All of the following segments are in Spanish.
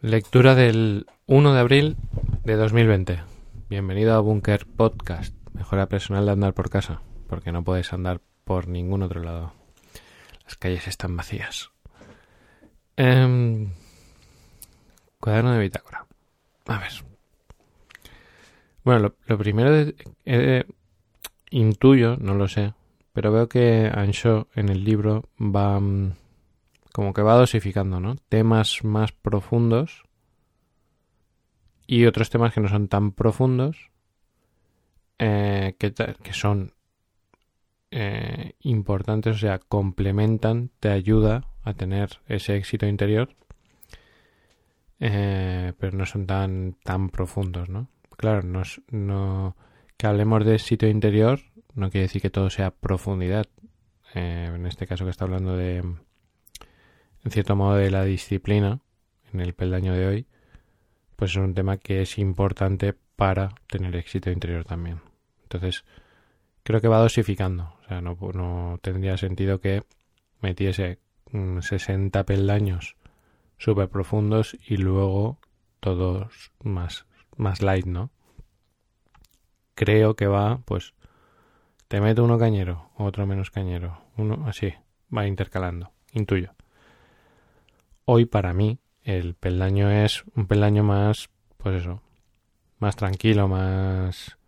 Lectura del 1 de abril de 2020. Bienvenido a Bunker Podcast. Mejora personal de andar por casa, porque no puedes andar por ningún otro lado. Las calles están vacías. Em, cuaderno de bitácora. A ver. Bueno, lo, primero de, eh, intuyo, no lo sé, pero veo que Ansho en el libro va mm, como que va dosificando, ¿no? Temas más profundos y otros temas que no son tan profundos, eh, que, son eh, importantes, o sea, complementan, te ayuda a tener ese éxito interior, eh, pero no son tan, tan profundos, ¿no? Claro, no, no, que hablemos de éxito interior no quiere decir que todo sea profundidad. en este caso que está hablando de en cierto modo, de la disciplina en el peldaño de hoy, pues es un tema que es importante para tener éxito interior también. Entonces, creo que va dosificando. O sea, no, no tendría sentido que metiese 60 peldaños súper profundos y luego todos más, más light, ¿no? Creo que va, pues, te meto uno cañero, otro menos cañero, uno así, va intercalando, intuyo. Hoy para mí el peldaño es un peldaño más, pues eso, más tranquilo, más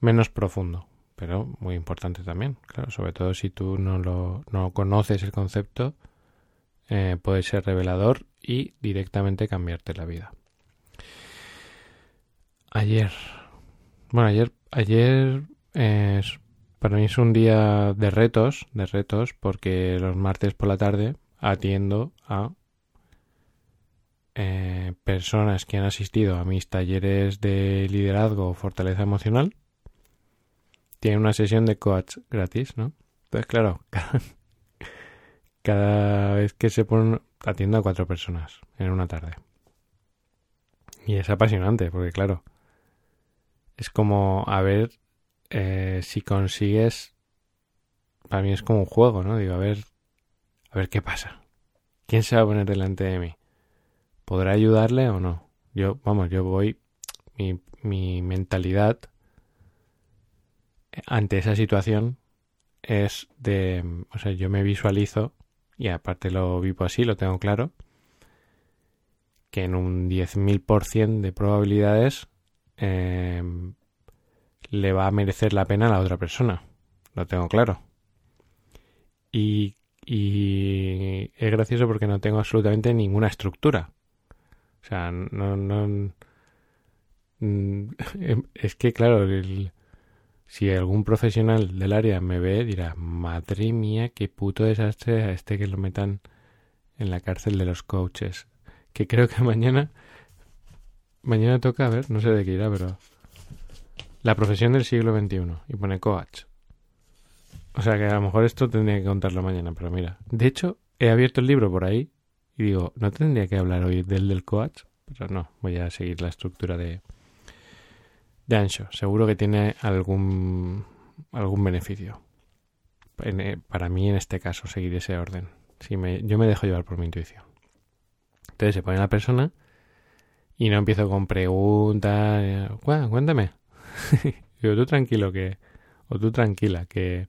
menos profundo, pero muy importante también, claro, sobre todo si tú no lo no conoces el concepto, eh, puede ser revelador y directamente cambiarte la vida. Ayer, bueno, ayer, ayer para mí es un día de retos, de retos, porque los martes por la tarde atiendo a eh, personas que han asistido a mis talleres de liderazgo o fortaleza emocional tienen una sesión de coach gratis, ¿no? Entonces, claro, cada, vez que se ponen, atiendo a cuatro personas en una tarde. Y es apasionante, porque claro, es como a ver eh, si consigues. Para mí es como un juego, ¿no? Digo, a ver, a ver qué pasa. ¿Quién se va a poner delante de mí? ¿Podrá ayudarle o no? Yo, vamos, yo voy, mi, mentalidad ante esa situación es de, o sea, yo me visualizo, y aparte lo vivo así, lo tengo claro, que en un 10.000% de probabilidades em, le va a merecer la pena a la otra persona. Lo tengo claro. Y, y es gracioso porque no tengo absolutamente ninguna estructura. O sea, no, no, mm, es que claro, si algún profesional del área me ve, dirá, madre mía, qué puto desastre a este que lo metan en la cárcel de los coaches. Que creo que mañana, mañana toca, a ver, no sé de qué irá, pero la profesión del siglo XXI y pone coach. O sea que a lo mejor esto tendría que contarlo mañana, pero mira, de hecho he abierto el libro por ahí y digo, ¿no tendría que hablar hoy del del coach? Pero no, voy a seguir la estructura de, de Ancho. Seguro que tiene algún, algún beneficio. Eh, para mí, en este caso, seguir ese orden. Si me, yo me dejo llevar por mi intuición. Entonces se pone la persona y no empiezo con preguntas. Eh, cuéntame. digo, tú tranquilo que... O tú tranquila que...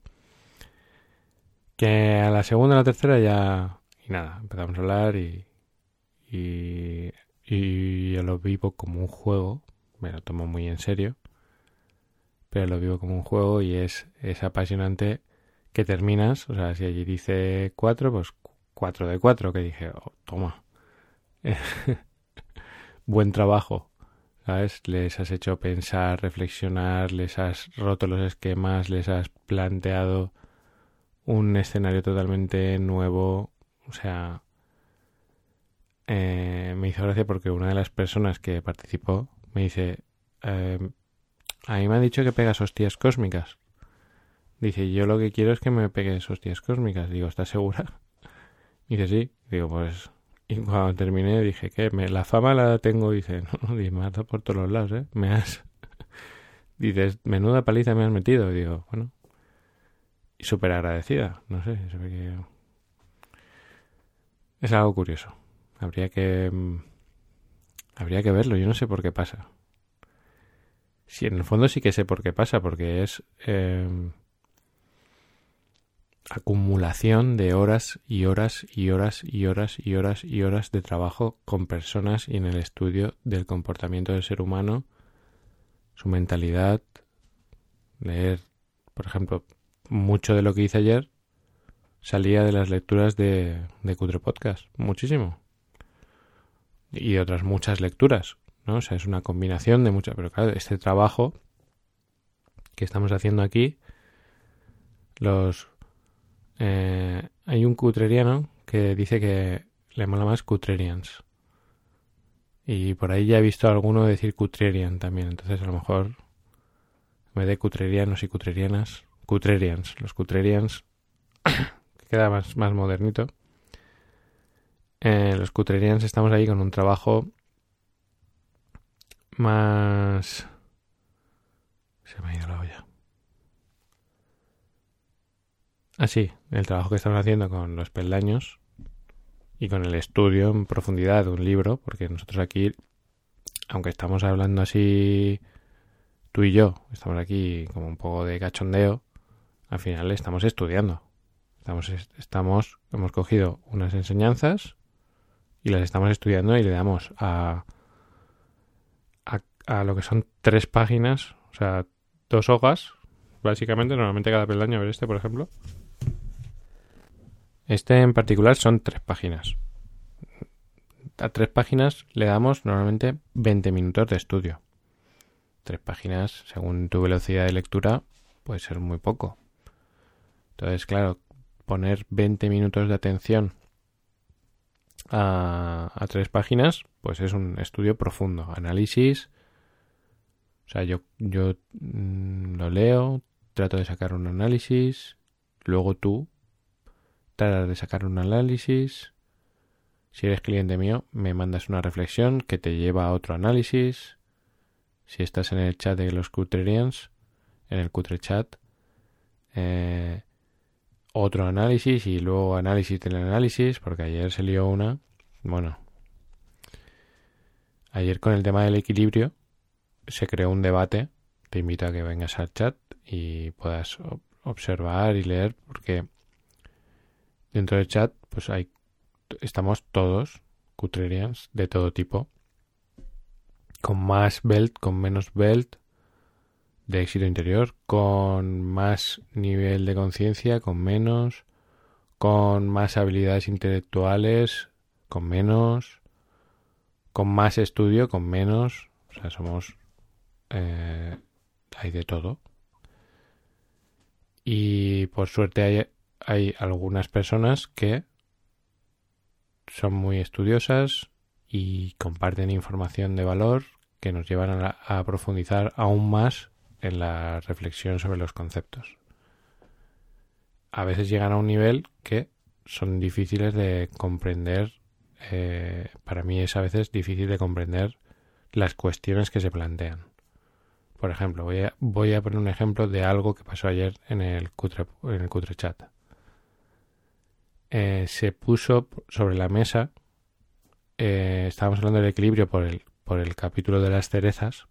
Que a la segunda o la tercera ya y nada, empezamos a hablar y, y, yo lo vivo como un juego, me lo tomo muy en serio, pero lo vivo como un juego y es, es apasionante que terminas, o sea, si allí dice cuatro, pues cuatro de cuatro, que dije, oh, toma, buen trabajo, ¿sabes? Les has hecho pensar, reflexionar, les has roto los esquemas, les has planteado un escenario totalmente nuevo, o sea, eh, me hizo gracia porque una de las personas que participó me dice, eh, a mí me han dicho que pegas hostias cósmicas. Dice, yo lo que quiero es que me pegues hostias cósmicas. Digo, ¿estás segura? Dice, sí. Digo, pues... Y cuando terminé dije, ¿qué? Me, la fama la tengo. Dice, no, no, me has por todos los lados, ¿eh? Me has... Dices, menuda paliza me has metido. Digo, bueno. Y súper agradecida. No sé, se ve que es algo curioso. Habría que, mm, Habría que verlo, yo no sé por qué pasa. Sí, en el fondo sí que sé por qué pasa, porque es eh, acumulación de horas y horas y horas y horas y horas y horas de trabajo con personas y en el estudio del comportamiento del ser humano, su mentalidad, leer, por ejemplo, mucho de lo que hice ayer salía de las lecturas de, de Cutre Podcast, muchísimo. Y otras muchas lecturas, ¿no? O sea, es una combinación de muchas, pero claro, este trabajo que estamos haciendo aquí, los eh, hay un cutreriano que dice que le mola más cutrerians. Y por ahí ya he visto alguno decir cutrerian también. Entonces a lo mejor vez de cutrerianos y cutrerianas, cutrerians. Los cutrerians que queda más, más modernito. Eh, los cutrerians estamos ahí con un trabajo más... Se me ha ido la olla. Así, ah, el trabajo que estamos haciendo con los peldaños y con el estudio en profundidad de un libro, porque nosotros aquí, aunque estamos hablando así tú y yo, estamos aquí como un poco de cachondeo, al final estamos estudiando. Estamos, estamos, hemos cogido unas enseñanzas y las estamos estudiando y le damos a, a, lo que son tres páginas, o sea, dos hojas, básicamente, normalmente cada peldaño, a ver este, por ejemplo, este en particular son tres páginas. A tres páginas le damos normalmente 20 minutos de estudio. Tres páginas, según tu velocidad de lectura, puede ser muy poco. Entonces, claro, poner 20 minutos de atención a, tres páginas, pues es un estudio profundo. Análisis. O sea, yo, yo mm, lo leo, trato de sacar un análisis, luego tú tratar de sacar un análisis. Si eres cliente mío, me mandas una reflexión que te lleva a otro análisis. Si estás en el chat de los Cutrerians, en el Cutre Chat, eh, otro análisis y luego análisis del análisis, porque ayer se lió una. Bueno, ayer con el tema del equilibrio se creó un debate. Te invito a que vengas al chat y puedas observar y leer, porque Dentro del chat, pues hay, estamos todos, cutrerians, de todo tipo, con más belt, con menos belt, de éxito interior, con más nivel de conciencia, con menos, con más habilidades intelectuales, con menos, con más estudio, con menos, o sea, somos, eh, hay de todo. Y por suerte hay hay algunas personas que son muy estudiosas y comparten información de valor que nos llevan a, profundizar aún más en la reflexión sobre los conceptos. A veces llegan a un nivel que son difíciles de comprender. Eh, para mí es a veces difícil de comprender las cuestiones que se plantean. Por ejemplo, voy a, poner un ejemplo de algo que pasó ayer en el cutre, en el cutre chat. Eh, se puso sobre la mesa, eh, estábamos hablando del equilibrio por el, por el capítulo de las cerezas,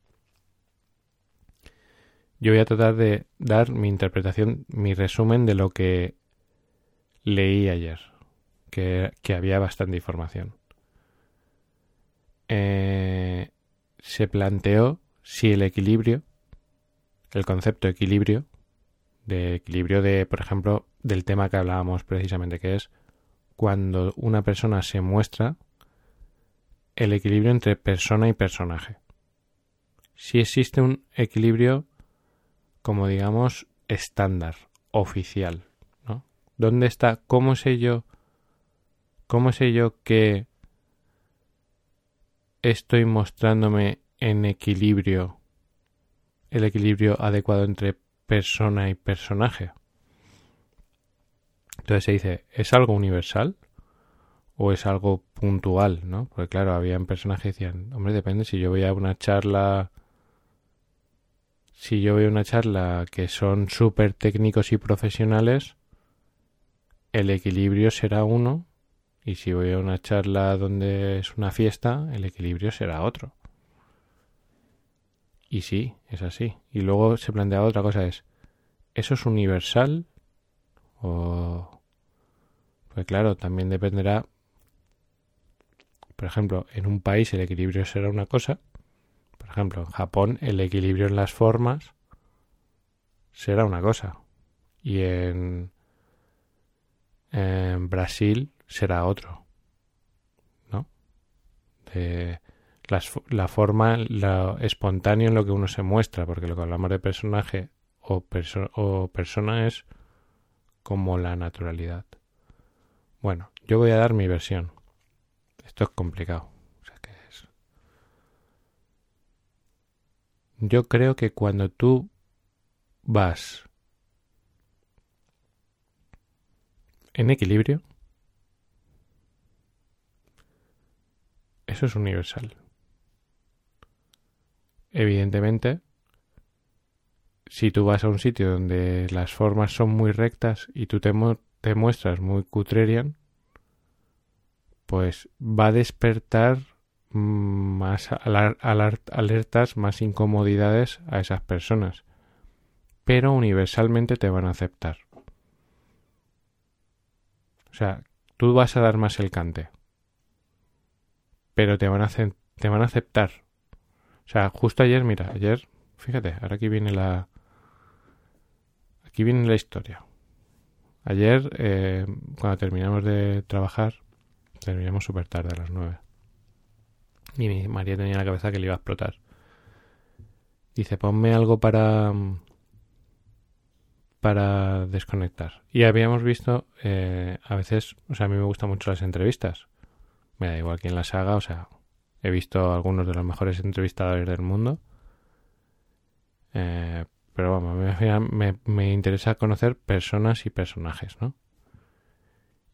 yo voy a tratar de dar mi interpretación, mi resumen de lo que leí ayer, que, había bastante información. Eh, se planteó si el equilibrio, el concepto equilibrio, de equilibrio de, por ejemplo, del tema que hablábamos precisamente, que es cuando una persona se muestra el equilibrio entre persona y personaje. Si existe un equilibrio, como digamos, estándar, oficial, ¿no? ¿Dónde está? ¿Cómo sé yo? ¿Cómo sé yo que estoy mostrándome en equilibrio, el equilibrio adecuado entre persona y personaje? Entonces se dice, ¿es algo universal? ¿O es algo puntual? ¿no? Porque claro, había personas que decían, hombre, depende si yo voy a una charla... Si yo a una charla que son súper técnicos y profesionales, el equilibrio será uno Y si voy a una charla donde es una fiesta, el equilibrio será otro. Y sí, es así. Y luego se plantea otra cosa, es, ¿eso es universal? O... Pues claro, también dependerá, por ejemplo, en un país el equilibrio será una cosa, ejemplo, en Japón el equilibrio en las formas será una cosa, y en, en Brasil será otro, ¿no? la forma, lo espontáneo en lo que uno se muestra, porque lo que hablamos de personaje o, o persona es como la naturalidad. Bueno, yo voy a dar mi versión. Esto es complicado. es... Yo creo que cuando tú vas en equilibrio, eso es universal. Evidentemente, si tú vas a un sitio donde las formas son muy rectas y tú te, te muestras muy cutrerian, pues va a despertar más alertas, más incomodidades a esas personas. Pero universalmente te van a aceptar. O sea, tú vas a dar más el cante. Pero te van a, te van a aceptar. O sea, justo ayer, mira, ayer, fíjate, ahora aquí viene la... Aquí viene la historia. Ayer, eh, cuando terminamos de trabajar, terminamos súper tarde, a las nueve. Y María tenía la cabeza que le iba a explotar. Dice, ponme algo para para desconectar. Y habíamos visto, eh, a veces, o sea, a mí me gustan mucho las entrevistas. Me da igual quién las haga, o sea, he visto algunos de los mejores entrevistadores del mundo. Eh, pero vamos, me, me, interesa conocer personas y personajes, ¿no?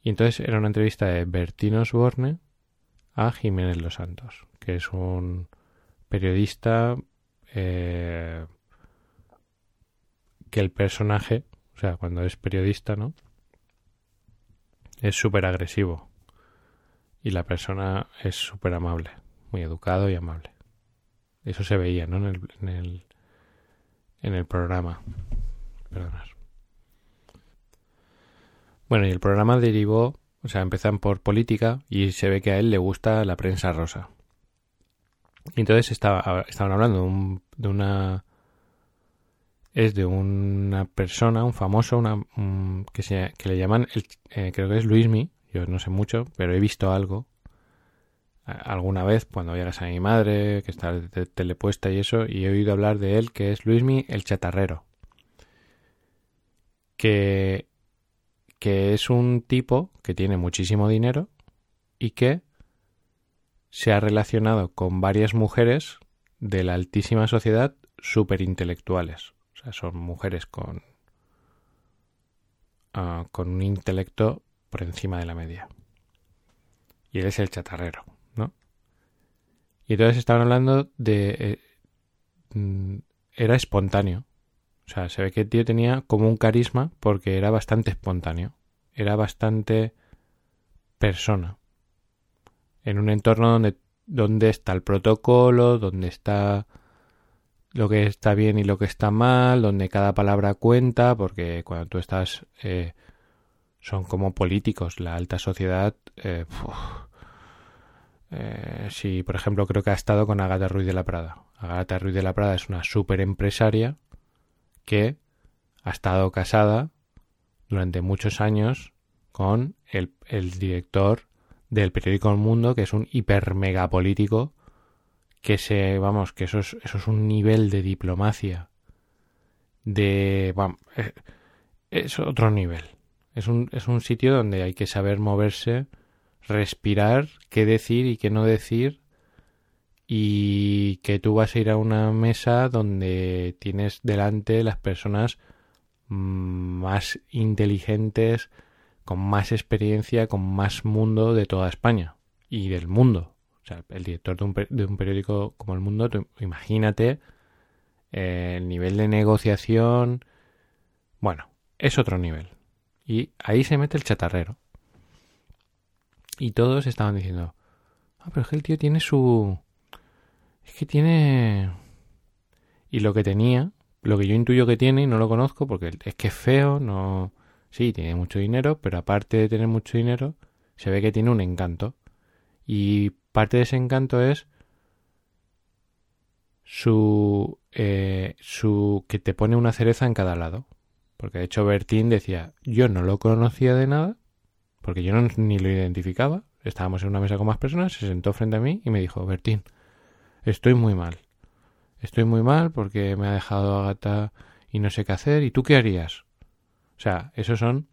Y entonces era una entrevista de Bertín Osborne a Jiménez Los Santos, que es un periodista eh, que el personaje, o sea, cuando es periodista, ¿no? Es súper agresivo. Y la persona es súper amable, muy educado y amable. Eso se veía, ¿no? En el, en el, en el programa. Perdonad. Bueno, y el programa derivó, o sea, empezan por política y se ve que a él le gusta la prensa rosa. Y entonces estaba, estaban hablando de, una... Es de una persona, un famoso, una, que, se, que le llaman, el, eh, creo que es Luismi, yo no sé mucho, pero he visto algo alguna vez cuando voy a de mi madre, que está telepuesta y eso, y he oído hablar de él, que es Luismi el chatarrero. Que que es un tipo que tiene muchísimo dinero y que se ha relacionado con varias mujeres de la altísima sociedad súper intelectuales. O sea, son mujeres con, ah, con un intelecto por encima de la media. Y él es el chatarrero, ¿no? Y entonces estaban hablando de... Eh, mm, era espontáneo. O sea, se ve que el tío tenía como un carisma porque era bastante espontáneo. Era bastante persona. En un entorno donde, donde está el protocolo, donde está lo que está bien y lo que está mal, donde cada palabra cuenta, porque cuando tú estás... Eh, son como políticos, la alta sociedad... Eh, eh, si, por ejemplo, creo que ha estado con Agatha Ruiz de la Prada. Agatha Ruiz de la Prada es una super empresaria que ha estado casada durante muchos años con el, director del periódico El Mundo, que es un hiper mega político, que se, vamos, que eso es, eso es un nivel de diplomacia, de, vamos, eh, es, otro nivel. Es un, es un sitio donde hay que saber moverse, respirar, qué decir y qué no decir, y que tú vas a ir a una mesa donde tienes delante las personas más inteligentes, con más experiencia, con más mundo de toda España y del mundo. O sea, el director de un, de un periódico como El Mundo, imagínate eh, el nivel de negociación. Bueno, es otro nivel. Y ahí se mete el chatarrero. Y todos estaban diciendo, ah, pero es que el tío tiene su... Es que tiene... Y lo que tenía, lo que yo intuyo que tiene y no lo conozco porque es que es feo, no... Sí, tiene mucho dinero, pero aparte de tener mucho dinero, se ve que tiene un encanto. Y parte de ese encanto es su, eh, su que te pone una cereza en cada lado. Porque de hecho Bertín decía, yo no lo conocía de nada, porque yo no, ni lo identificaba. Estábamos en una mesa con más personas, se sentó frente a mí y me dijo, Bertín, estoy muy mal. Estoy muy mal porque me ha dejado Agata y no sé qué hacer. ¿Y tú qué harías? O sea, esos son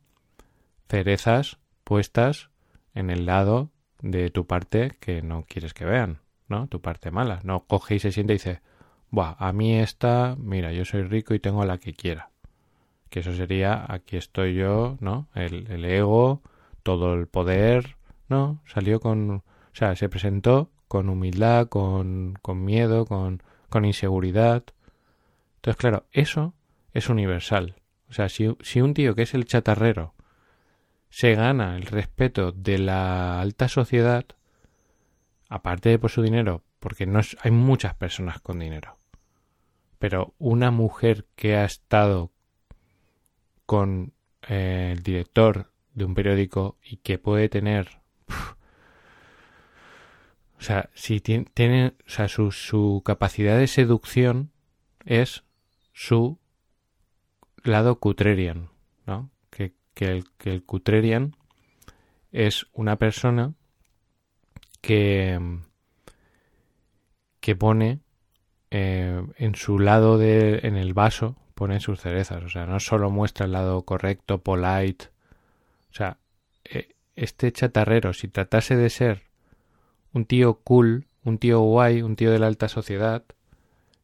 cerezas puestas en el lado de tu parte que no quieres que vean, ¿no? Tu parte mala. No coge y se siente y dice, Buah, a mí esta, mira, yo soy rico y tengo la que quiera. Que eso sería, aquí estoy yo, ¿no? El, el ego, todo el poder, ¿no? Salió con, o sea, se presentó con humildad, con, con miedo, con, con inseguridad. Entonces, claro, eso es universal. O sea, si, un tío que es el chatarrero se gana el respeto de la alta sociedad, aparte de por su dinero, porque no hay muchas personas con dinero, pero una mujer que ha estado con eh, el director de un periódico y que puede tener o sea, si tiene, o sea, su capacidad de seducción es su lado cutrerian, ¿no? Que, que, el, cutrerian es una persona que, que pone eh, en su lado de, en el vaso, pone sus cerezas, o sea, no solo muestra el lado correcto, polite, o sea, eh, este chatarrero, si tratase de ser un tío cool, un tío guay, un tío de la alta sociedad,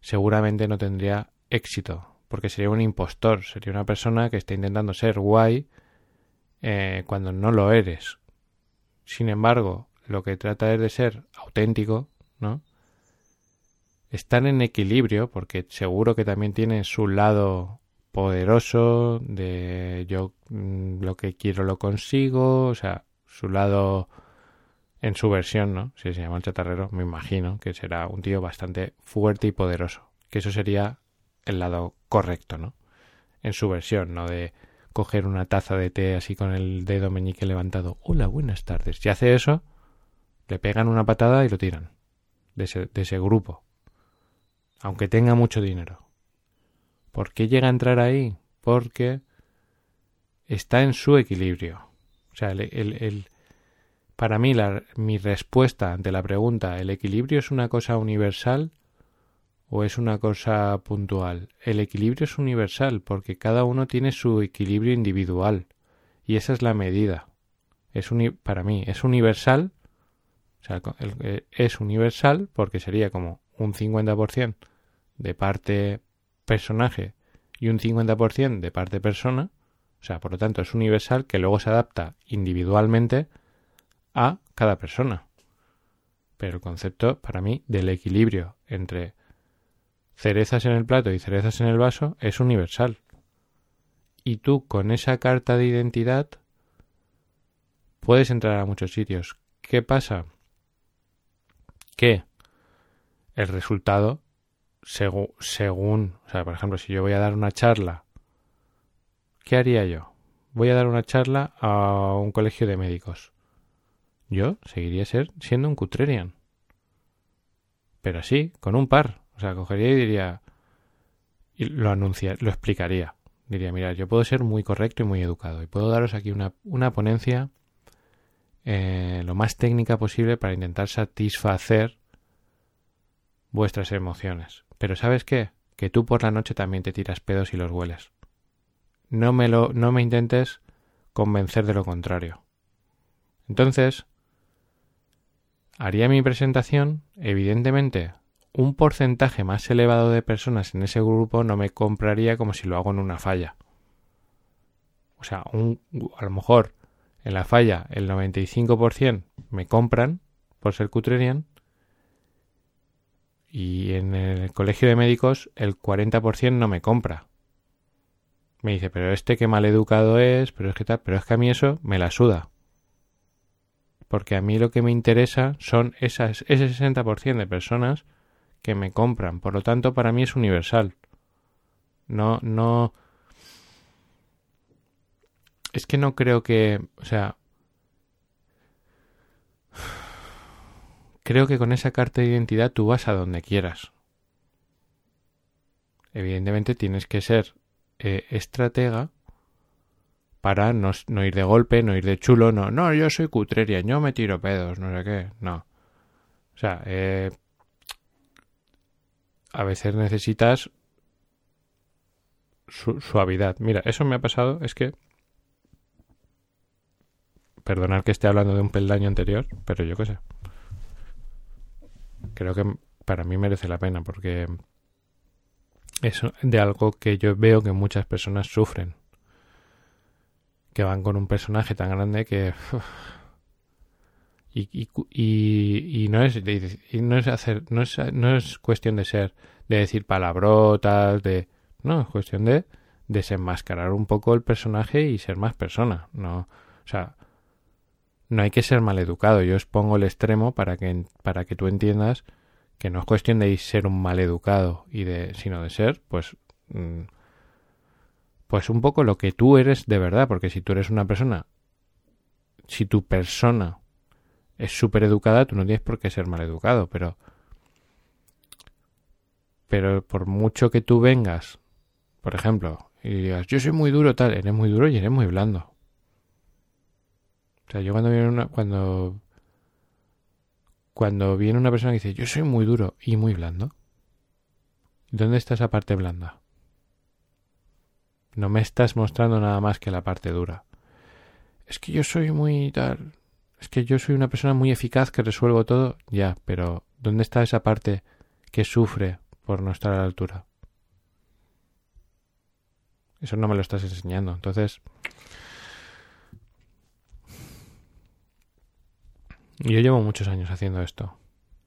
seguramente no tendría éxito, porque sería un impostor, sería una persona que está intentando ser guay eh, cuando no lo eres. Sin embargo, lo que trata es de ser auténtico, ¿no? Estar en equilibrio, porque seguro que también tiene su lado poderoso de yo mm, lo que quiero lo consigo, o sea, su lado en su versión, ¿no? Si se llama el chatarrero, me imagino que será un tío bastante fuerte y poderoso. Que eso sería el lado correcto, ¿no? En su versión, no de coger una taza de té así con el dedo meñique levantado. Hola, buenas tardes. Si hace eso, le pegan una patada y lo tiran. De ese, de ese grupo. Aunque tenga mucho dinero. ¿Por qué llega a entrar ahí? Porque está en su equilibrio. O sea, el, el, para mí, la, mi respuesta ante la pregunta, ¿el equilibrio es una cosa universal o es una cosa puntual? El equilibrio es universal porque cada uno tiene su equilibrio individual y esa es la medida. Es para mí, es universal, o sea, eh, es universal porque sería como un 50% de parte personaje y un 50% de parte persona, o sea, por lo tanto es universal que luego se adapta individualmente a cada persona. Pero el concepto, para mí, del equilibrio entre cerezas en el plato y cerezas en el vaso es universal. Y tú con esa carta de identidad puedes entrar a muchos sitios. ¿Qué pasa? Que el resultado, según, o sea, por ejemplo, si yo voy a dar una charla, ¿qué haría yo? Voy a dar una charla a un colegio de médicos yo seguiría ser, siendo un Cutrerian. Pero así, con un par. Sea, cogería y diría. Y lo anuncia, lo explicaría. Diría, mira, yo puedo ser muy correcto y muy educado. Y puedo daros aquí una, una ponencia eh, lo más técnica posible para intentar satisfacer vuestras emociones. Pero ¿sabes qué? Que tú por la noche también te tiras pedos y los hueles. No me lo, no me intentes convencer de lo contrario. Entonces, haría mi presentación, evidentemente un porcentaje más elevado de personas en ese grupo no me compraría como si lo hago en una falla. O sea, un, a lo mejor en la falla el 95% me compran por ser cutrerian y en el colegio de médicos el 40% no me compra. Me dice, pero este que mal educado es, pero es que tal, pero es que a mí eso me la suda porque a mí lo que me interesa son esas, ese 60% de personas que me compran. Por lo tanto, para mí es universal. No, no. Es que no creo que. O sea. Creo que con esa carta de identidad tú vas a donde quieras. Evidentemente tienes que ser eh, estratega para no, ir de golpe, no ir de chulo, no, no, yo soy cutreria, yo me tiro pedos, no sé qué, no. O sea, eh, a veces necesitas suavidad. Mira, eso me ha pasado, es que... Perdonad que esté hablando de un peldaño anterior, pero yo qué sé. Creo que para mí merece la pena porque es de algo que yo veo que muchas personas sufren que van con un personaje tan grande que y, y, no es no es hacer no es, no es cuestión de ser de decir palabrotas de no es cuestión de desenmascarar un poco el personaje y ser más persona no o sea no hay que ser maleducado. Yo os pongo el extremo para que para que tú entiendas que no es cuestión de ser un maleducado y de sino de ser pues mm, pues un poco lo que tú eres de verdad, porque si tú eres una persona, si tu persona es súper educada, tú no tienes por qué ser mal educado, pero pero por mucho que tú vengas, por ejemplo, y digas, yo soy muy duro tal, eres muy duro y eres muy blando. O sea, yo cuando viene una, cuando cuando viene una persona que dice, yo soy muy duro y muy blando, ¿dónde está esa parte blanda? No me estás mostrando nada más que la parte dura. Es que yo soy muy tal. Es que yo soy una persona muy eficaz que resuelvo todo. Ya, pero ¿dónde está esa parte que sufre por no estar a la altura? Eso no me lo estás enseñando. Entonces... Yo llevo muchos años haciendo esto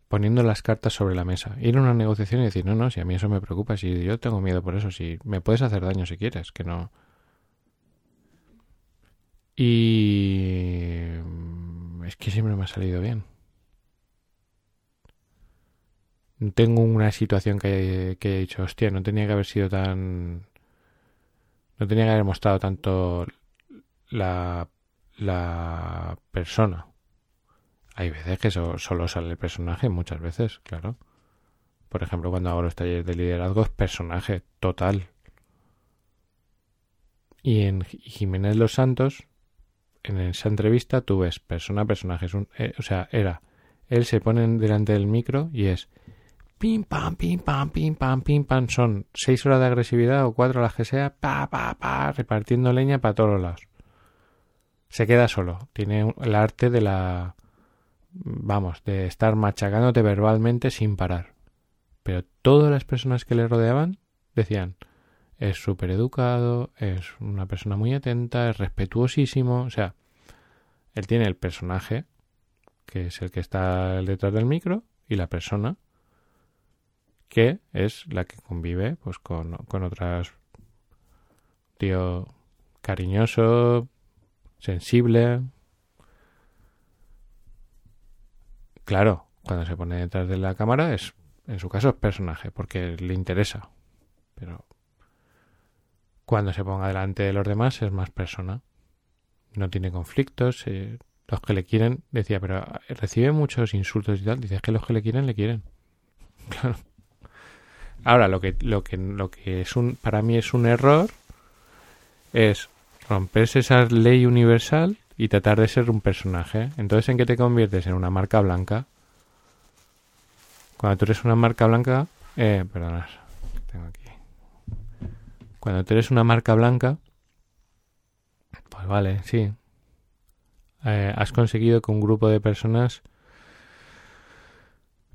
poniendo las cartas sobre la mesa. Ir a una negociación y decir, no, no, si a mí eso me preocupa, si yo tengo miedo por eso, si me puedes hacer daño si quieres, que no. Y es que siempre me ha salido bien. Tengo una situación que, que he dicho, hostia, no tenía que haber sido tan... No tenía que haber mostrado tanto la, la persona hay veces que solo sale el personaje, muchas veces, claro. Por ejemplo, cuando hago los talleres de liderazgo es personaje total. Y en Jiménez Los Santos, en esa entrevista, tú ves persona, personaje. Eh, o sea, era. Él se pone delante del micro y es. Pim, pam, pim, pam, pim, pam, pim, pam. Son seis horas de agresividad o cuatro las que sea. Pa, pa, pa. Repartiendo leña para todos lados. Se queda solo. Tiene el arte de la vamos, de estar machacándote verbalmente sin parar. Pero todas las personas que le rodeaban decían, es súper educado, es una persona muy atenta, es respetuosísimo, o sea, él tiene el personaje, que es el que está detrás del micro, y la persona, que es la que convive pues con, con otras tío cariñoso, sensible, Claro, cuando se pone detrás de la cámara es, en su caso, es personaje, porque le interesa. Pero cuando se ponga delante de los demás es más persona. No tiene conflictos. Eh, los que le quieren, decía, pero recibe muchos insultos y tal. Dice, que los que le quieren, le quieren. Claro. Ahora, lo que, lo que, lo que es un, para mí es un error es romperse esa ley universal y tratar de ser un personaje. Entonces, ¿en qué te conviertes? En una marca blanca. Cuando tú eres una marca blanca, eh, perdonad, tengo aquí. Cuando tú eres una marca blanca, pues vale, sí. Eh, has conseguido que un grupo de personas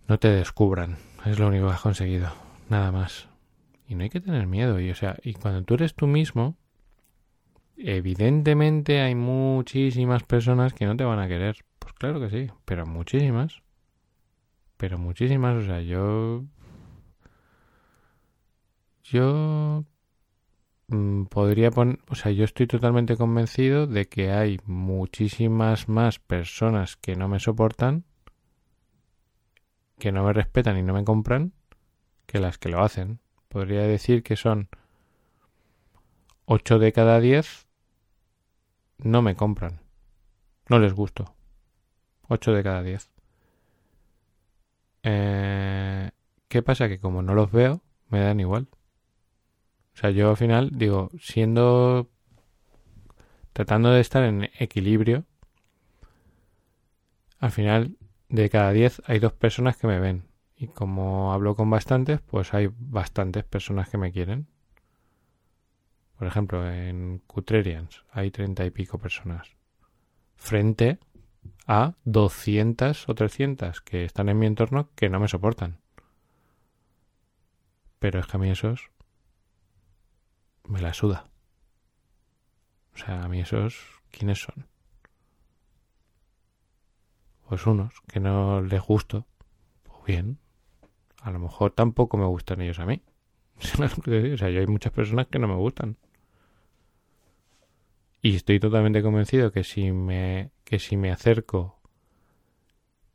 no te descubran. Es lo único que has conseguido. Nada más. Y no hay que tener miedo. Y, o sea, y cuando tú eres tú mismo, evidentemente hay muchísimas personas que no te van a querer. Pues claro que sí, pero muchísimas. Pero muchísimas, o sea, yo... Yo... mm, podría poner, o sea, yo estoy totalmente convencido de que hay muchísimas más personas que no me soportan, que no me respetan y no me compran, que las que lo hacen. Podría decir que son 8 de cada 10 no me compran. No les gusto. 8 de cada 10. Eh, ¿Qué pasa? Que como no los veo, me dan igual. O sea, yo al final digo, siendo... tratando de estar en equilibrio, al final de cada 10 hay dos personas que me ven. Y como hablo con bastantes, pues hay bastantes personas que me quieren. Por ejemplo, en Cutrerians hay treinta y pico personas. Frente a 200 o 300 que están en mi entorno que no me soportan. Pero es que a mí esos me la suda. O sea, a mí esos, ¿quiénes son? Pues unos que no les gusto. Pues bien, a lo mejor tampoco me gustan ellos a mí. o sea, yo hay muchas personas que no me gustan. Y estoy totalmente convencido que si me, que si me acerco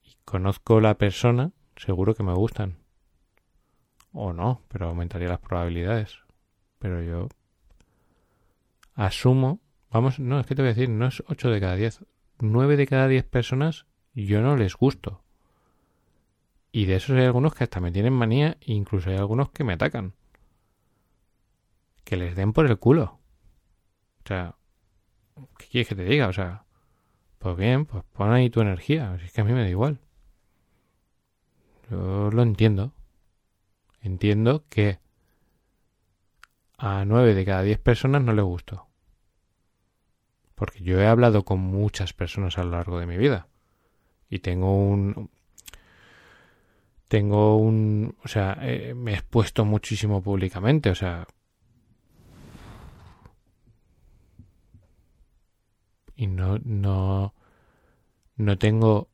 y conozco la persona, seguro que me gustan. O no, pero aumentaría las probabilidades. Pero yo asumo, vamos, no, es que te voy a decir, no es 8 de cada 10. 9 de cada 10 personas yo no les gusto. Y de esos hay algunos que hasta me tienen manía e incluso hay algunos que me atacan. Que les den por el culo. O sea, ¿qué quieres que te diga? O sea, pues bien, pues pon ahí tu energía. Si es que a mí me da igual. Yo lo entiendo. Entiendo que a nueve de cada diez personas no les gustó. Porque yo he hablado con muchas personas a lo largo de mi vida. Y tengo un... Tengo un... O sea, eh, me he expuesto muchísimo públicamente. O sea, y no, no, no tengo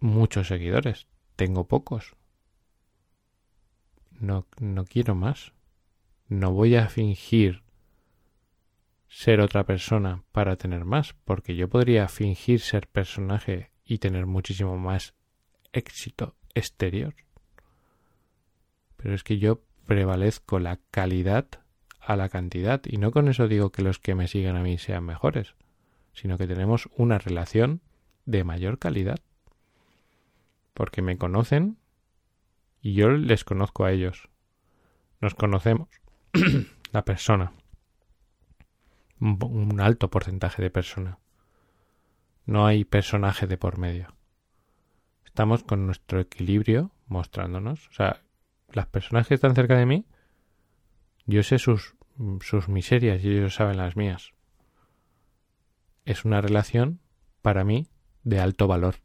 muchos seguidores, tengo pocos. No, no quiero más. No voy a fingir ser otra persona para tener más, porque yo podría fingir ser personaje y tener muchísimo más éxito exterior. Pero es que yo prevalezco la calidad a la cantidad y no con eso digo que los que me sigan a mí sean mejores sino que tenemos una relación de mayor calidad. Porque me conocen y yo les conozco a ellos. Nos conocemos. la persona. Un alto porcentaje de persona. No hay personaje de por medio. Estamos con nuestro equilibrio mostrándonos. O sea, las personas que están cerca de mí, yo sé sus, sus miserias y ellos saben las mías es una relación, para mí, de alto valor.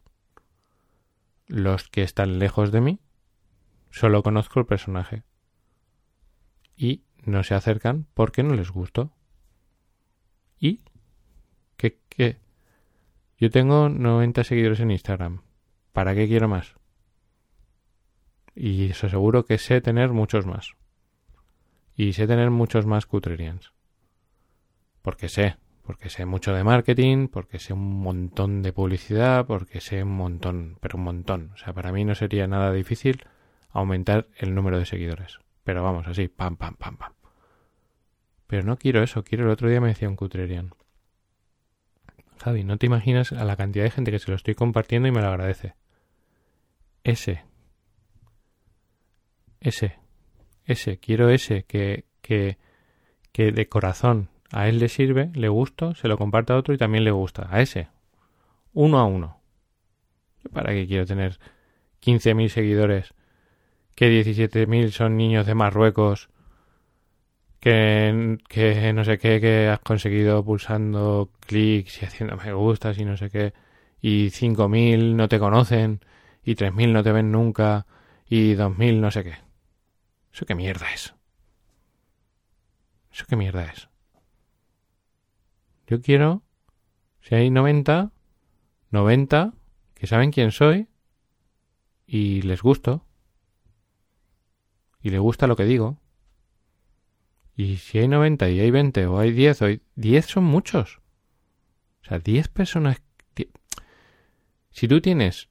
Los que están lejos de mí, solo conozco el personaje. Y no se acercan porque no les gusto. ¿Y? ¿Qué? ¿Qué? Yo tengo 90 seguidores en Instagram. ¿Para qué quiero más? Y os aseguro que sé tener muchos más. Y sé tener muchos más cutrerians. Porque sé, porque sé mucho de marketing, porque sé un montón de publicidad, porque sé un montón, pero un montón. O sea, para mí no sería nada difícil aumentar el número de seguidores. Pero vamos, así, pam, pam, pam, pam. Pero no quiero eso, quiero el otro día me decía un cutrerian. Javi, no te imaginas a la cantidad de gente que se lo estoy compartiendo y me lo agradece. Ese. Ese. Ese. Quiero ese que, que, que de corazón a él le sirve, le gusta, se lo comparte a otro y también le gusta. A ese. Uno a uno. ¿Para qué quiero tener 15.000 seguidores? Que 17.000 son niños de Marruecos. Que, que no sé qué, que has conseguido pulsando clics y haciendo me gustas y no sé qué. Y 5.000 no te conocen. Y 3.000 no te ven nunca. Y 2.000 no sé qué. ¿Eso qué mierda es? ¿Eso qué mierda es? Yo quiero, si hay 90, 90 que saben quién soy y les gusto. Y les gusta lo que digo. Y si hay 90 y hay 20 o hay 10, o hay 10 son muchos. O sea, 10 personas... Si tú tienes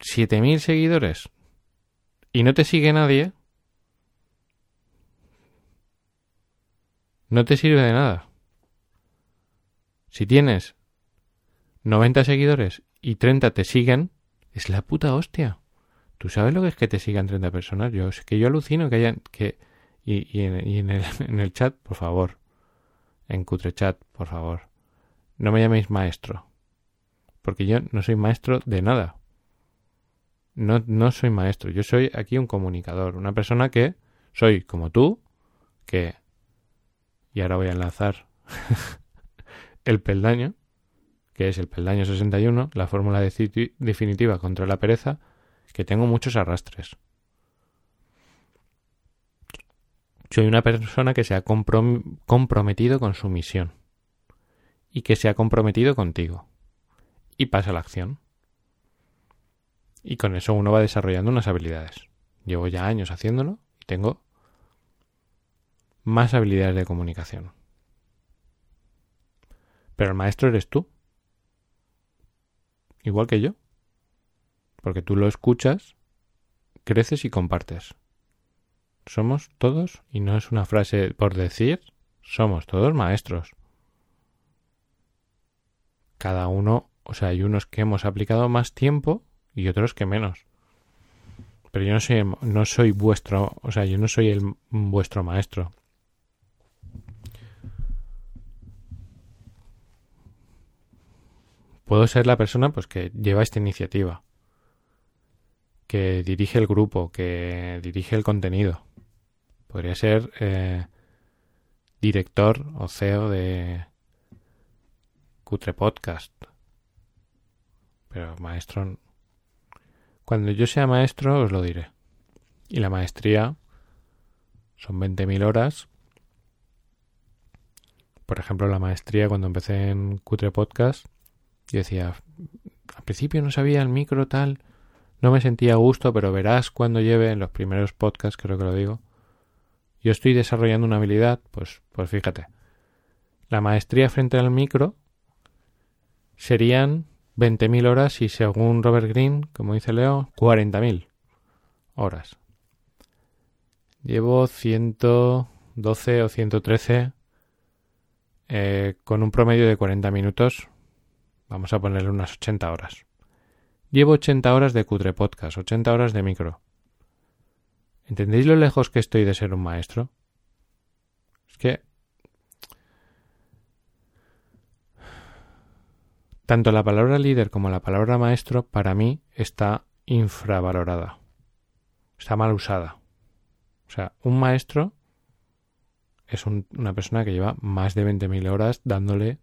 7.000 seguidores y no te sigue nadie, no te sirve de nada. Si tienes 90 seguidores y 30 te siguen, es la puta hostia. ¿Tú sabes lo que es que te sigan 30 personas? Yo es que yo alucino que hayan que y, en, el, en el chat, por favor, en Cutrechat, por favor, no me llaméis maestro, porque yo no soy maestro de nada. No, no soy maestro, yo soy aquí un comunicador, una persona que soy como tú, que y ahora voy a enlazar el peldaño, que es el peldaño 61, la fórmula definitiva contra la pereza, que tengo muchos arrastres. Soy una persona que se ha comprometido con su misión y que se ha comprometido contigo. Y pasa la acción. Y con eso uno va desarrollando unas habilidades. Llevo ya años haciéndolo y tengo más habilidades de comunicación. Pero el maestro eres tú. Igual que yo. Porque tú lo escuchas, creces y compartes. Somos todos, y no es una frase por decir, somos todos maestros. Cada uno, o sea, hay unos que hemos aplicado más tiempo y otros que menos. Pero yo no soy, no soy vuestro, o sea, yo no soy el vuestro maestro. Puedo ser la persona pues que lleva esta iniciativa, que dirige el grupo, que dirige el contenido. Podría ser eh, director o CEO de Cutre Podcast. Pero maestro... Cuando yo sea maestro os lo diré. Y la maestría son 20.000 horas. Por ejemplo, la maestría cuando empecé en Cutre Podcast yo decía, al principio no sabía el micro tal, no me sentía a gusto, pero verás cuando lleve en los primeros podcasts, creo que lo digo. Yo estoy desarrollando una habilidad, pues, pues fíjate. La maestría frente al micro serían 20.000 horas y según Robert Green, como dice Leo, 40.000 horas. Llevo 112 o 113 eh, con un promedio de 40 minutos Vamos a ponerle unas 80 horas. Llevo 80 horas de cutre podcast, 80 horas de micro. ¿Entendéis lo lejos que estoy de ser un maestro? Es que... Tanto la palabra líder como la palabra maestro para mí está infravalorada. Está mal usada. O sea, un maestro es una persona que lleva más de 20.000 horas dándole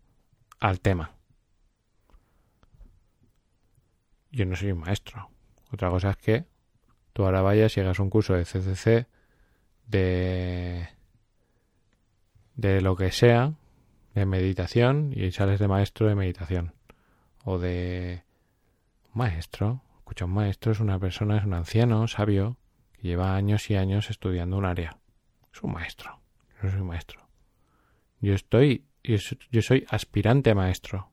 al tema. Yo no soy un maestro. Otra cosa es que tú ahora vayas y hagas un curso de CCC de de lo que sea, de meditación y sales de maestro de meditación o de maestro. Escucha, un maestro es una persona, es un anciano, sabio, que lleva años y años estudiando un área. Es un maestro. Yo no soy maestro. Yo estoy, yo soy aspirante a maestro.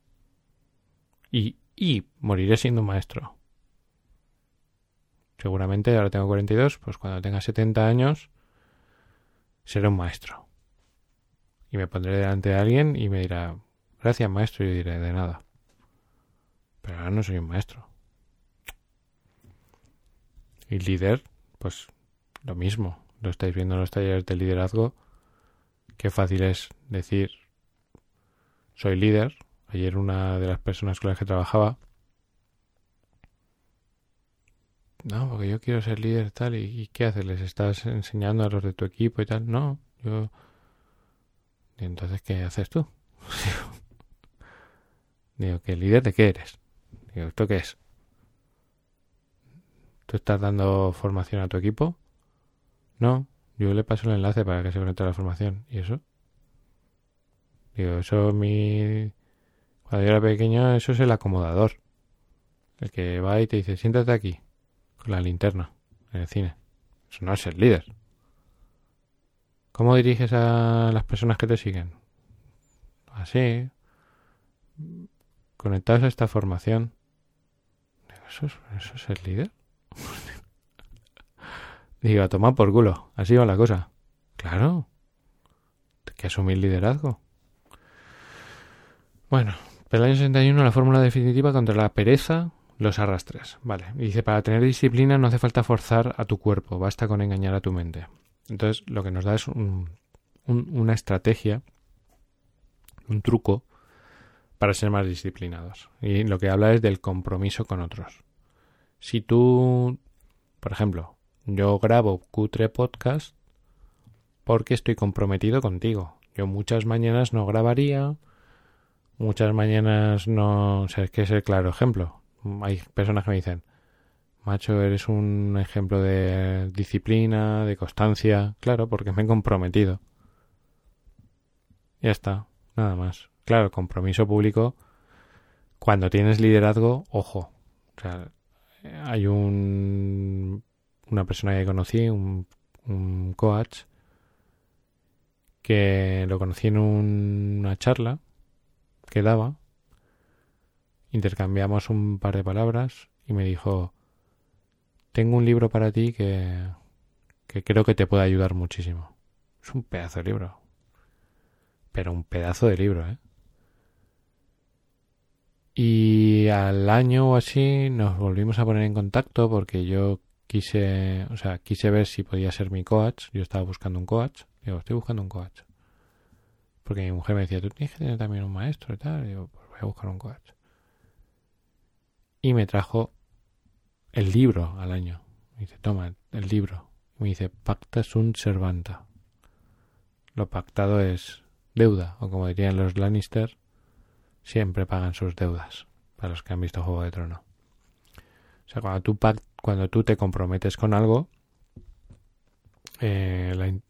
Y y moriré siendo maestro. Seguramente ahora tengo 42, pues cuando tenga 70 años seré un maestro. Y me pondré delante de alguien y me dirá, gracias maestro, y yo diré, de nada. Pero ahora no soy un maestro. Y líder, pues lo mismo. Lo estáis viendo en los talleres de liderazgo. Qué fácil es decir, soy líder, Ayer una de las personas con las que trabajaba. No, porque yo quiero ser líder tal. ¿Y, qué haces? ¿Les estás enseñando a los de tu equipo y tal? No, yo... ¿Y entonces qué haces tú? Digo, ¿qué líder de qué eres? Digo, ¿esto qué es? ¿Tú estás dando formación a tu equipo? No, yo le paso el enlace para que se conecte a la formación. ¿Y eso? Digo, eso mi cuando yo era pequeño, eso es el acomodador. El que va y te dice, siéntate aquí, con la linterna, en el cine. Eso no es el líder. ¿Cómo diriges a las personas que te siguen? Así. Conectados a esta formación. ¿Eso es, eso es el líder? Digo, a por culo. Así va la cosa. Claro. Hay que asumir liderazgo. Bueno, el año 61 la fórmula definitiva contra la pereza, los arrastres. Vale. Y dice, para tener disciplina no hace falta forzar a tu cuerpo, basta con engañar a tu mente. Entonces, lo que nos da es una estrategia, un truco para ser más disciplinados. Y lo que habla es del compromiso con otros. Si tú, por ejemplo, yo grabo Cutre Podcast porque estoy comprometido contigo. Yo muchas mañanas no grabaría, muchas mañanas no... O sea, es que es el claro ejemplo. Hay personas que me dicen, macho, eres un ejemplo de disciplina, de constancia. Claro, porque me he comprometido. Ya está, nada más. Claro, compromiso público. Cuando tienes liderazgo, ojo. O sea, hay un una persona que conocí, un, coach, que lo conocí en una charla que daba. Intercambiamos un par de palabras y me dijo, tengo un libro para ti que, que creo que te puede ayudar muchísimo. Es un pedazo de libro. Pero un pedazo de libro, ¿eh? Y al año o así nos volvimos a poner en contacto porque yo quise, o sea, quise ver si podía ser mi coach. Yo estaba buscando un coach. Digo, estoy buscando un coach. Porque mi mujer me decía, tú tienes que tener también un maestro y tal. digo, pues voy a buscar un coach. Y me trajo el libro al año. Me dice, toma, el libro. me dice, pacta sunt servanta. Lo pactado es deuda, o como dirían los Lannister, siempre pagan sus deudas, para los que han visto Juego de Trono. O sea, cuando tú, cuando tú te comprometes con algo, eh,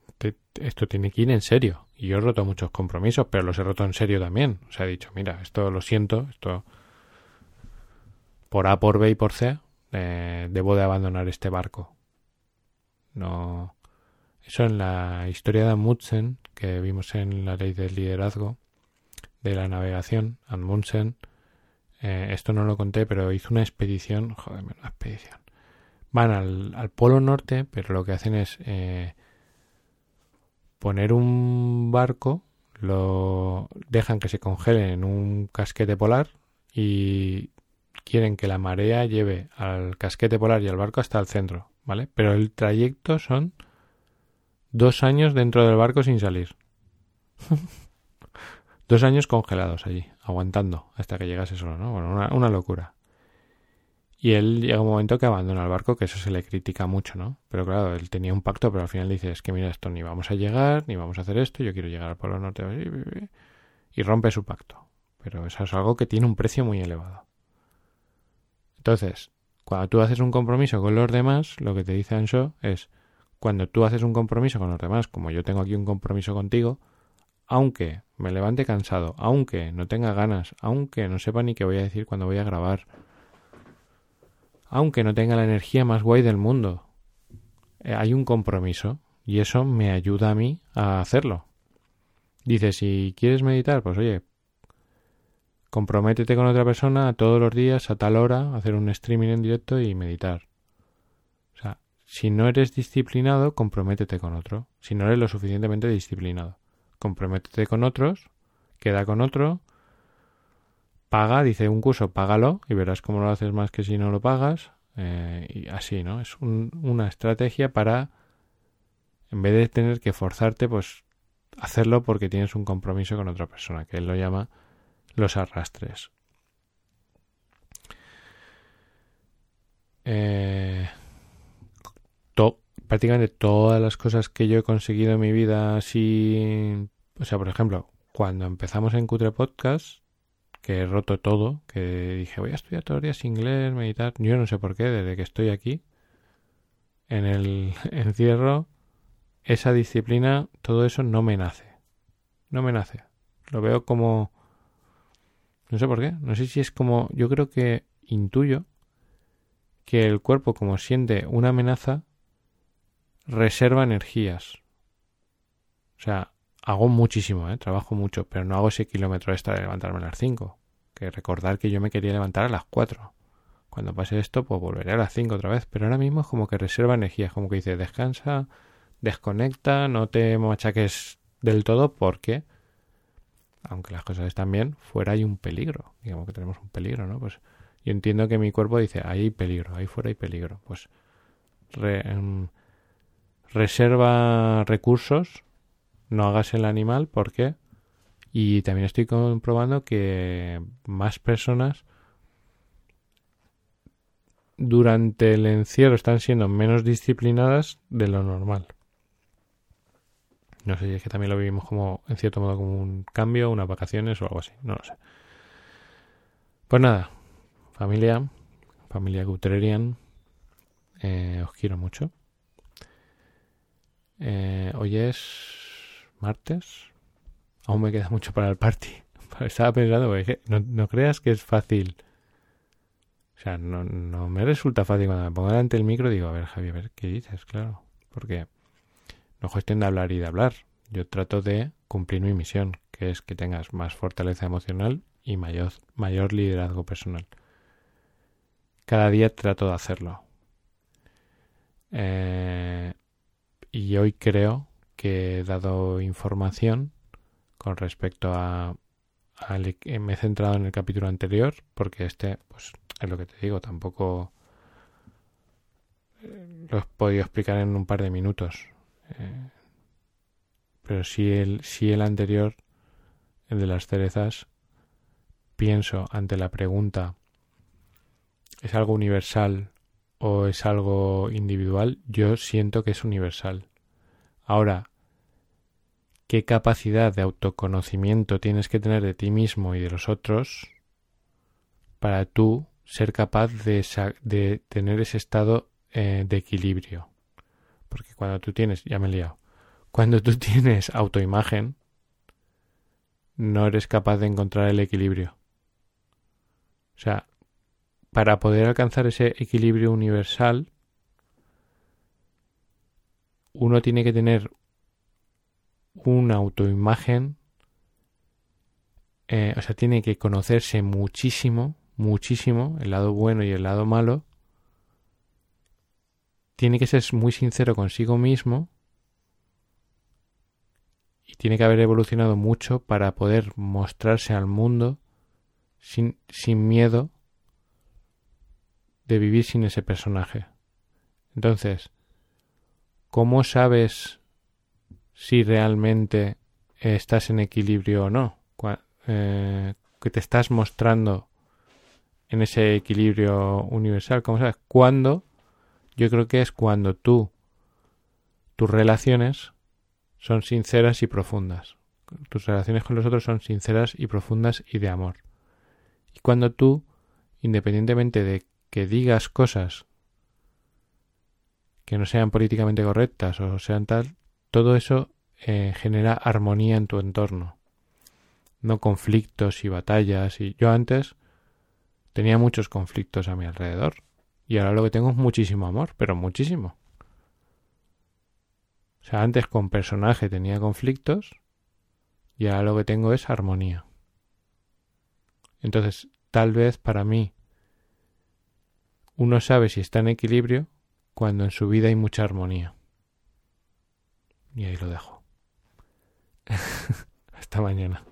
esto tiene que ir en serio. Y yo he roto muchos compromisos, pero los he roto en serio también. O sea, he dicho, mira, esto lo siento, esto por A, por B y por C, eh, debo de abandonar este barco. No. Eso en la historia de Amundsen, que vimos en la ley del liderazgo de la navegación, Amundsen, eh, esto no lo conté, pero hizo una expedición, joder, una expedición. Van al, Polo Norte, pero lo que hacen es eh, poner un barco, lo dejan que se congele en un casquete polar y quieren que la marea lleve al casquete polar y al barco hasta el centro, ¿vale? Pero el trayecto son dos años dentro del barco sin salir. Dos años congelados allí, aguantando hasta que llegase solo, ¿no? Bueno, una, una locura. Y él llega un momento que abandona el barco, que eso se le critica mucho, ¿no? Pero claro, él tenía un pacto, pero al final dice, es que mira, esto ni vamos a llegar, ni vamos a hacer esto, yo quiero llegar al Polo Norte. Y rompe su pacto. Pero eso es algo que tiene un precio muy elevado. Entonces, cuando tú haces un compromiso con los demás, lo que te dice Anso es, cuando tú haces un compromiso con los demás, como yo tengo aquí un compromiso contigo, aunque me levante cansado, aunque no tenga ganas, aunque no sepa ni qué voy a decir cuando voy a grabar, aunque no tenga la energía más guay del mundo, eh, hay un compromiso y eso me ayuda a mí a hacerlo. Dice, si quieres meditar, pues oye, comprométete con otra persona todos los días a tal hora, hacer un streaming en directo y meditar. O sea, si no eres disciplinado, comprométete con otro. Si no eres lo suficientemente disciplinado comprométete con otros, queda con otro, paga, dice un curso, págalo y verás cómo lo haces más que si no lo pagas. Eh, y así, ¿no? Es una estrategia para, en vez de tener que forzarte, pues hacerlo porque tienes un compromiso con otra persona, que él lo llama los arrastres. Eh, prácticamente todas las cosas que yo he conseguido en mi vida así o sea, por ejemplo, cuando empezamos en Cutre Podcast, que he roto todo, que dije voy a estudiar todos los inglés, meditar, yo no sé por qué, desde que estoy aquí, en el encierro, esa disciplina, todo eso no me nace. No me nace. Lo veo como... No sé por qué. No sé si es como... Yo creo que intuyo que el cuerpo, como siente una amenaza, reserva energías sea, hago muchísimo, ¿eh? trabajo mucho, pero no hago ese kilómetro extra de levantarme a las 5. Que recordar que yo me quería levantar a las 4. Cuando pase esto, pues volveré a las 5 otra vez. Pero ahora mismo es como que reserva energía, es como que dice, descansa, desconecta, no te machaques del todo porque, aunque las cosas están bien, fuera hay un peligro. Digamos que tenemos un peligro, ¿no? Pues yo entiendo que mi cuerpo dice, ahí hay peligro, ahí fuera hay peligro. Pues em, reserva recursos, no hagas el animal porque... Y también estoy comprobando que más personas durante el encierro están siendo menos disciplinadas de lo normal. No sé si es que también lo vivimos como, en cierto modo, como un cambio, unas vacaciones o algo así. No lo sé. Pues nada, familia, familia Gutrerian, eh, os quiero mucho. Eh, hoy es martes. Aún me queda mucho para el party. Estaba pensando, no, no creas que es fácil. O sea, no, no me resulta fácil cuando me pongo delante del micro digo, a ver, Javi, a ver, ¿qué dices? Claro. Porque no es cuestión de hablar y de hablar. Yo trato de cumplir mi misión, que es que tengas más fortaleza emocional y mayor, mayor liderazgo personal. Cada día trato de hacerlo. Eh, y hoy creo que he dado información con respecto a, me he centrado en el capítulo anterior porque este pues es lo que te digo tampoco eh, lo he podido explicar en un par de minutos eh, pero si el, si el anterior, el de las cerezas, pienso ante la pregunta ¿es algo universal o es algo individual? Yo siento que es universal. Ahora, ¿qué capacidad de autoconocimiento tienes que tener de ti mismo y de los otros para tú ser capaz de, tener ese estado eh, de equilibrio? Porque cuando tú tienes, ya me he liado, cuando tú tienes autoimagen, no eres capaz de encontrar el equilibrio. O sea, para poder alcanzar ese equilibrio universal, uno tiene que tener una autoimagen, eh, o sea, tiene que conocerse muchísimo, muchísimo, el lado bueno y el lado malo, tiene que ser muy sincero consigo mismo y tiene que haber evolucionado mucho para poder mostrarse al mundo sin, sin miedo de vivir sin ese personaje. Entonces, ¿cómo sabes si realmente estás en equilibrio o no? Eh, que te estás mostrando en ese equilibrio universal. ¿Cómo sabes? ¿Cuándo? Yo creo que es cuando tú, tus relaciones son sinceras y profundas. Tus relaciones con los otros son sinceras y profundas y de amor. Y cuando tú, independientemente de que digas cosas que no sean políticamente correctas o sean tal, todo eso eh, genera armonía en tu entorno. No conflictos y batallas. Y yo antes tenía muchos conflictos a mi alrededor. Y ahora lo que tengo es muchísimo amor, pero muchísimo. O sea, antes con personaje tenía conflictos y ahora lo que tengo es armonía. Entonces, tal vez para mí uno sabe si está en equilibrio cuando en su vida hay mucha armonía. Y ahí lo dejo. Hasta mañana.